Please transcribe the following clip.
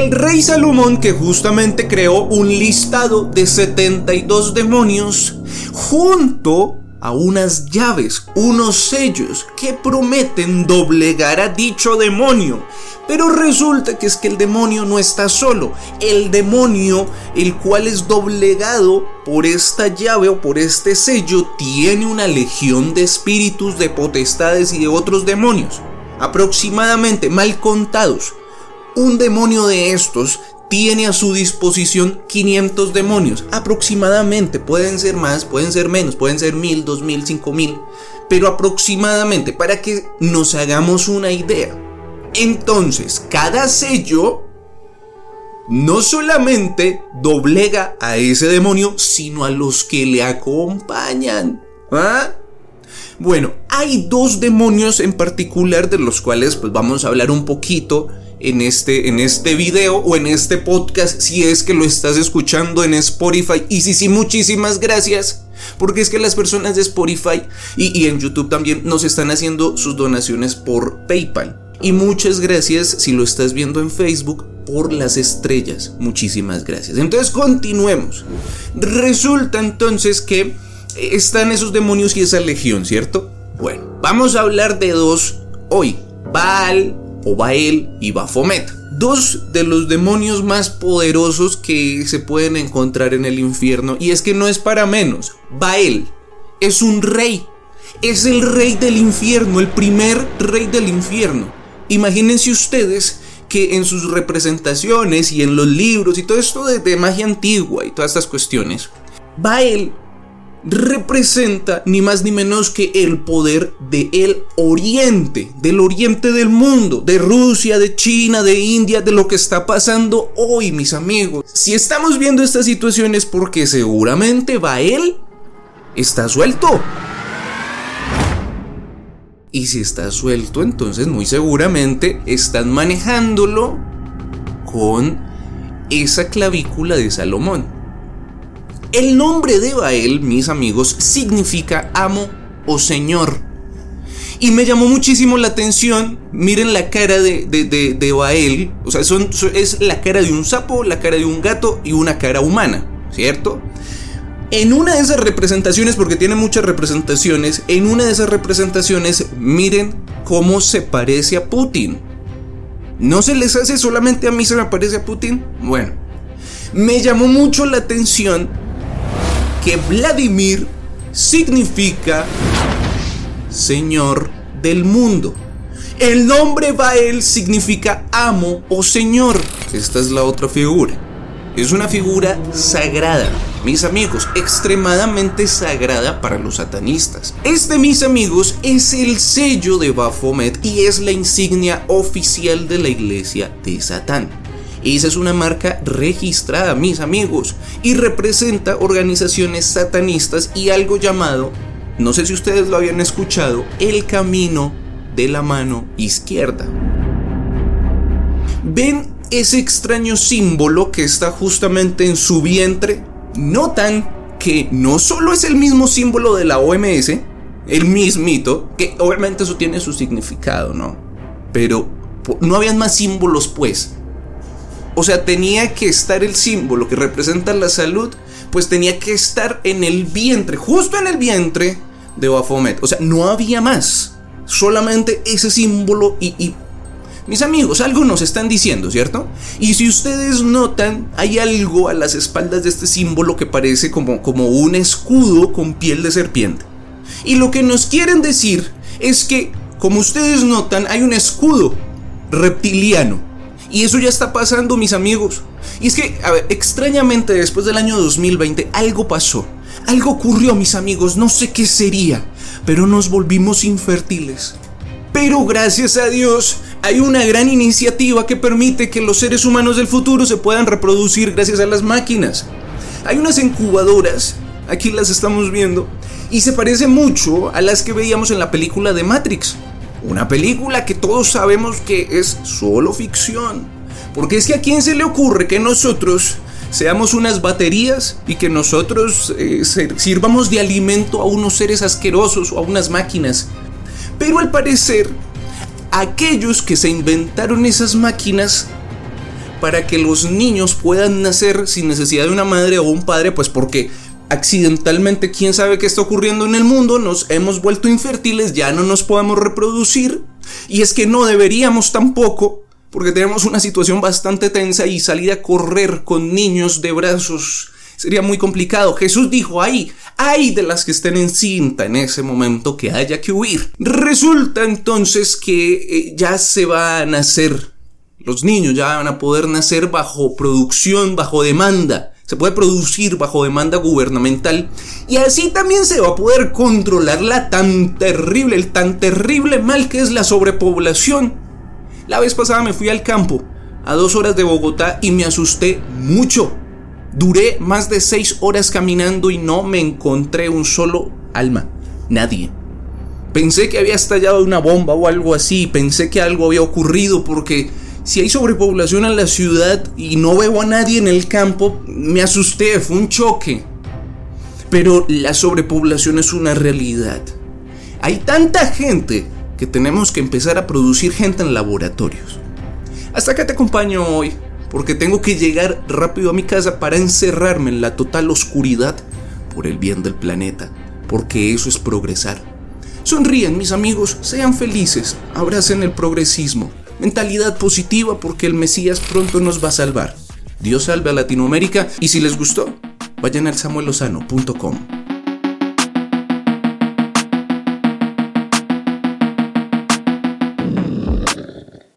El rey Salomón que justamente creó un listado de 72 demonios junto a unas llaves, unos sellos que prometen doblegar a dicho demonio. Pero resulta que es que el demonio no está solo. El demonio, el cual es doblegado por esta llave o por este sello, tiene una legión de espíritus, de potestades y de otros demonios. Aproximadamente, mal contados, un demonio de estos tiene a su disposición 500 demonios. Aproximadamente, pueden ser más, pueden ser menos, pueden ser 1000, 2000, 5000, pero aproximadamente para que nos hagamos una idea. Entonces, cada sello no solamente doblega a ese demonio, sino a los que le acompañan. ¿Ah? Bueno, hay dos demonios en particular de los cuales pues vamos a hablar un poquito en este, en este video o en este podcast si es que lo estás escuchando en Spotify. Y sí, sí, muchísimas gracias. Porque es que las personas de Spotify y, y en YouTube también nos están haciendo sus donaciones por PayPal. Y muchas gracias si lo estás viendo en Facebook por las estrellas. Muchísimas gracias. Entonces continuemos. Resulta entonces que están esos demonios y esa legión, ¿cierto? Bueno, vamos a hablar de dos hoy. Baal o Bael y Baphomet. Dos de los demonios más poderosos que se pueden encontrar en el infierno. Y es que no es para menos. Bael es un rey. Es el rey del infierno, el primer rey del infierno. Imagínense ustedes que en sus representaciones y en los libros y todo esto de, de magia antigua y todas estas cuestiones, Bael representa ni más ni menos que el poder del oriente, del oriente del mundo, de Rusia, de China, de India, de lo que está pasando hoy, mis amigos. Si estamos viendo esta situación es porque seguramente Bael está suelto. Y si está suelto, entonces muy seguramente están manejándolo con esa clavícula de Salomón. El nombre de Bael, mis amigos, significa amo o señor. Y me llamó muchísimo la atención, miren la cara de, de, Bael, o sea, es la cara de un sapo, la cara de un gato y una cara humana, ¿cierto? En una de esas representaciones, porque tiene muchas representaciones, en una de esas representaciones, miren cómo se parece a Putin. ¿No se les hace solamente a mí se me parece a Putin? Bueno, me llamó mucho la atención que Vladimir significa Señor del mundo. El nombre Bael significa amo o señor. Esta es la otra figura. Es una figura sagrada, mis amigos, extremadamente sagrada para los satanistas. Este, mis amigos, es el sello de Baphomet y es la insignia oficial de la iglesia de Satán. Esa es una marca registrada, mis amigos, y representa organizaciones satanistas y algo llamado, no sé si ustedes lo habían escuchado, el camino de la mano izquierda. ¿Ven ese extraño símbolo que está justamente en su vientre? Notan que no solo es el mismo símbolo de la OMS, el mismito, que obviamente eso tiene su significado, ¿no? Pero no habían más símbolos pues. O sea, tenía que estar el símbolo que representa la salud, pues tenía que estar en el vientre, justo en el vientre de Baphomet. O sea, no había más. Solamente ese símbolo y, mis amigos, algo nos están diciendo, ¿cierto? Y si ustedes notan, hay algo a las espaldas de este símbolo que parece como, como un escudo con piel de serpiente. Y lo que nos quieren decir es que, como ustedes notan, hay un escudo reptiliano y eso ya está pasando, mis amigos. Y es que, a ver, extrañamente después del año 2020 algo pasó. Algo ocurrió, mis amigos. No sé qué sería. Pero nos volvimos infértiles. Pero gracias a Dios hay una gran iniciativa que permite que los seres humanos del futuro se puedan reproducir gracias a las máquinas. Hay unas incubadoras, aquí las estamos viendo, y se parece mucho a las que veíamos en la película de Matrix. Una película que todos sabemos que es solo ficción. Porque es que a quién se le ocurre que nosotros seamos unas baterías y que nosotros eh, sirvamos de alimento a unos seres asquerosos o a unas máquinas. Pero al parecer, aquellos que se inventaron esas máquinas para que los niños puedan nacer sin necesidad de una madre o un padre, pues porque accidentalmente, quién sabe qué está ocurriendo en el mundo, nos hemos vuelto infértiles, ya no nos podemos reproducir. Y es que no deberíamos tampoco, porque tenemos una situación bastante tensa y salir a correr con niños de brazos sería muy complicado. Jesús dijo, ahí, hay de las que estén en cinta en ese momento que haya que huir. Resulta entonces que eh, ya se va a nacer, los niños ya van a poder nacer bajo producción, bajo demanda se puede producir bajo demanda gubernamental y así también se va a poder controlar la tan terrible, el tan terrible mal que es la sobrepoblación. La vez pasada me fui al campo, a dos horas de Bogotá, y me asusté mucho. Duré más de seis horas caminando y no me encontré un solo alma, nadie. Pensé que había estallado una bomba o algo así, pensé que algo había ocurrido porque si hay sobrepoblación en la ciudad y no veo a nadie en el campo, me asusté, fue un choque. Pero la sobrepoblación es una realidad. Hay tanta gente que tenemos que empezar a producir gente en laboratorios. Hasta acá te acompaño hoy, porque tengo que llegar rápido a mi casa para encerrarme en la total oscuridad por el bien del planeta, porque eso es progresar. Sonríen mis amigos, sean felices, abracen el progresismo, mentalidad positiva porque el Mesías pronto nos va a salvar. Dios salve a Latinoamérica y si les gustó, vayan al samuelosano.com.